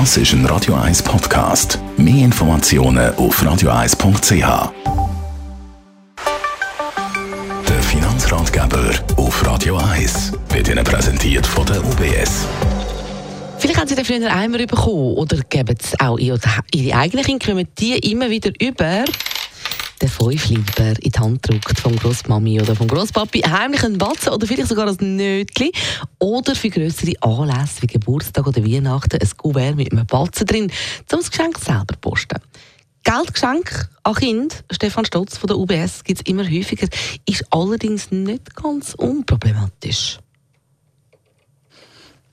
Das ist ein Radio 1 Podcast. Mehr Informationen auf radio1.ch. Der Finanzratgeber auf Radio 1 wird Ihnen präsentiert von der UBS. Vielleicht haben Sie den früher einmal bekommen oder geben es auch Ihre eigenen Kinder, kommen die immer wieder über den Fünfliber in die Hand drückt vom Grossmami oder vom Grosspapi, heimlich einen Batzen oder vielleicht sogar ein Nötchen oder für größere Anlässe wie Geburtstag oder Weihnachten ein Kuvert mit einem Batzen drin, um das Geschenk selber posten. Geldgeschenk an Kind, Stefan Stotz von der UBS, gibt es immer häufiger, ist allerdings nicht ganz unproblematisch.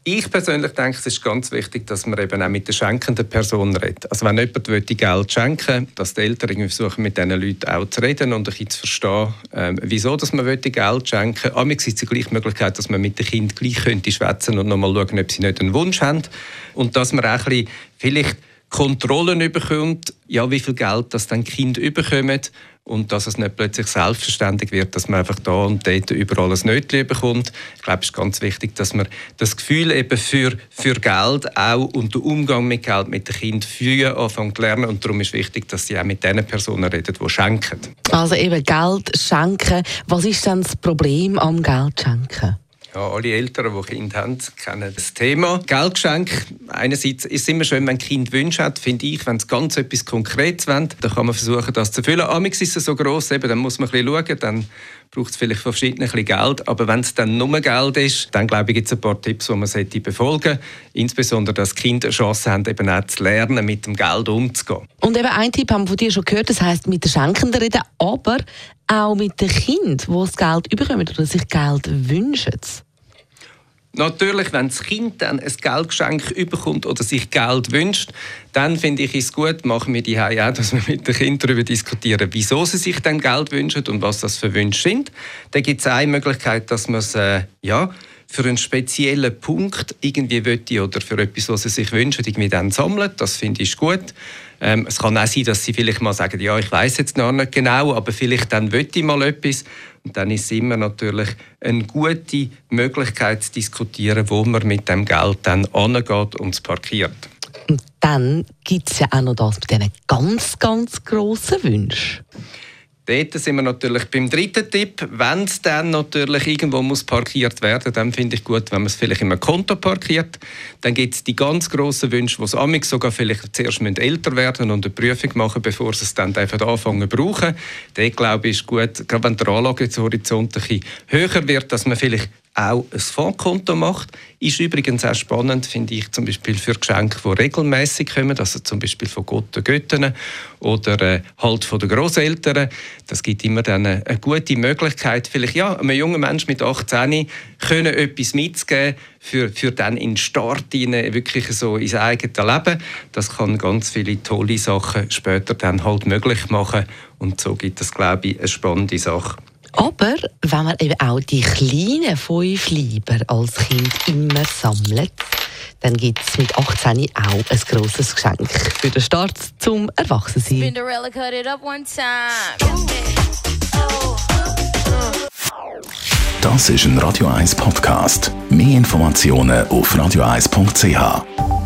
Ich persönlich denke, es ist ganz wichtig, dass man eben auch mit der schenkenden Person redet. Also wenn jemand möchte Geld schenken dass die Eltern irgendwie versuchen, mit diesen Leuten auch zu reden und ein bisschen zu verstehen, ähm, wieso dass man möchte Geld schenken möchte. gibt es die Möglichkeit, dass man mit den Kindern gleich könnte schwätzen und nochmal schauen, ob sie nicht einen Wunsch haben. Und dass man auch ein bisschen vielleicht Kontrollen bekommt, ja, wie viel Geld das dann Kind überkommen und dass es nicht plötzlich selbstverständlich wird, dass man einfach da und dort überall ein Nötchen bekommt. Ich glaube, es ist ganz wichtig, dass man das Gefühl eben für, für Geld auch und den Umgang mit Geld mit den Kindern früh anfangen zu lernen und darum ist wichtig, dass sie auch mit den Personen reden, die schenken. Also eben Geld schenken. Was ist denn das Problem am Geld schenken? Ja, alle Eltern, die Kinder haben, kennen das Thema. Geldgeschenk, einerseits ist es immer schön, wenn ein Kind Wünsche hat, finde ich, wenn es ganz etwas Konkretes wollen, dann kann man versuchen, das zu erfüllen. Amix ist es so gross, eben, dann muss man ein bisschen schauen, dann braucht es vielleicht von verschiedenen ein Geld, aber wenn es dann nur Geld ist, dann glaube ich, gibt es ein paar Tipps, die man sollte befolgen sollte. Insbesondere, dass Kinder eine Chance haben, eben auch zu lernen, mit dem Geld umzugehen. Und eben ein Tipp haben wir von dir schon gehört, das heisst, mit den Schenkenden reden, aber auch mit den Kindern, die das Geld bekommen oder sich Geld wünschen? Natürlich, wenn das Kind dann ein Geldgeschenk überkommt oder sich Geld wünscht, dann finde ich es gut, machen wir die auch, dass wir mit den Kindern darüber diskutieren, wieso sie sich dann Geld wünschen und was das für Wünsche sind. Da gibt es eine Möglichkeit, dass man es äh, ja, für einen speziellen Punkt irgendwie will oder für etwas, was sie sich wünschen, irgendwie dann sammelt. Das finde ich gut. Ähm, es kann auch sein, dass sie vielleicht mal sagen, ja, ich weiß jetzt noch nicht genau, aber vielleicht dann will ich mal etwas. Und dann ist es immer natürlich eine gute Möglichkeit zu diskutieren, wo man mit dem Geld dann angeht und es parkiert. Und dann gibt es ja auch noch das mit diesen ganz, ganz grossen Wünschen. Dort sind wir natürlich beim dritten Tipp. Wenn es dann natürlich irgendwo muss parkiert werden dann finde ich gut, wenn man es vielleicht in einem Konto parkiert. Dann gibt es die ganz grossen Wünsche, die amig sogar vielleicht zuerst älter werden und eine Prüfung machen, bevor sie es dann einfach anfangen zu brauchen. Dort glaube ich, ist gut, gerade wenn der Anlagehorizont ein bisschen höher wird, dass man vielleicht auch ein Fondskonto macht. Ist übrigens auch spannend, finde ich, zum Beispiel für Geschenke, die regelmäßig kommen, also zum Beispiel von Gott und Göttern oder äh, halt von den Großeltern. Das gibt immer dann eine, gute Möglichkeit, vielleicht ja, einem jungen Menschen mit 18 können etwas mitzugeben für, für dann in den Start rein, wirklich so ins eigene Leben. Das kann ganz viele tolle Sachen später dann halt möglich machen und so gibt es, glaube ich, eine spannende Sache. Aber wenn man eben auch die kleinen fünf Lieber als Kind immer sammelt, dann gibt es mit 18 auch ein grosses Geschenk für den Start zum Erwachsensein. Das ist ein Radio 1 Podcast. Mehr Informationen auf radio1.ch.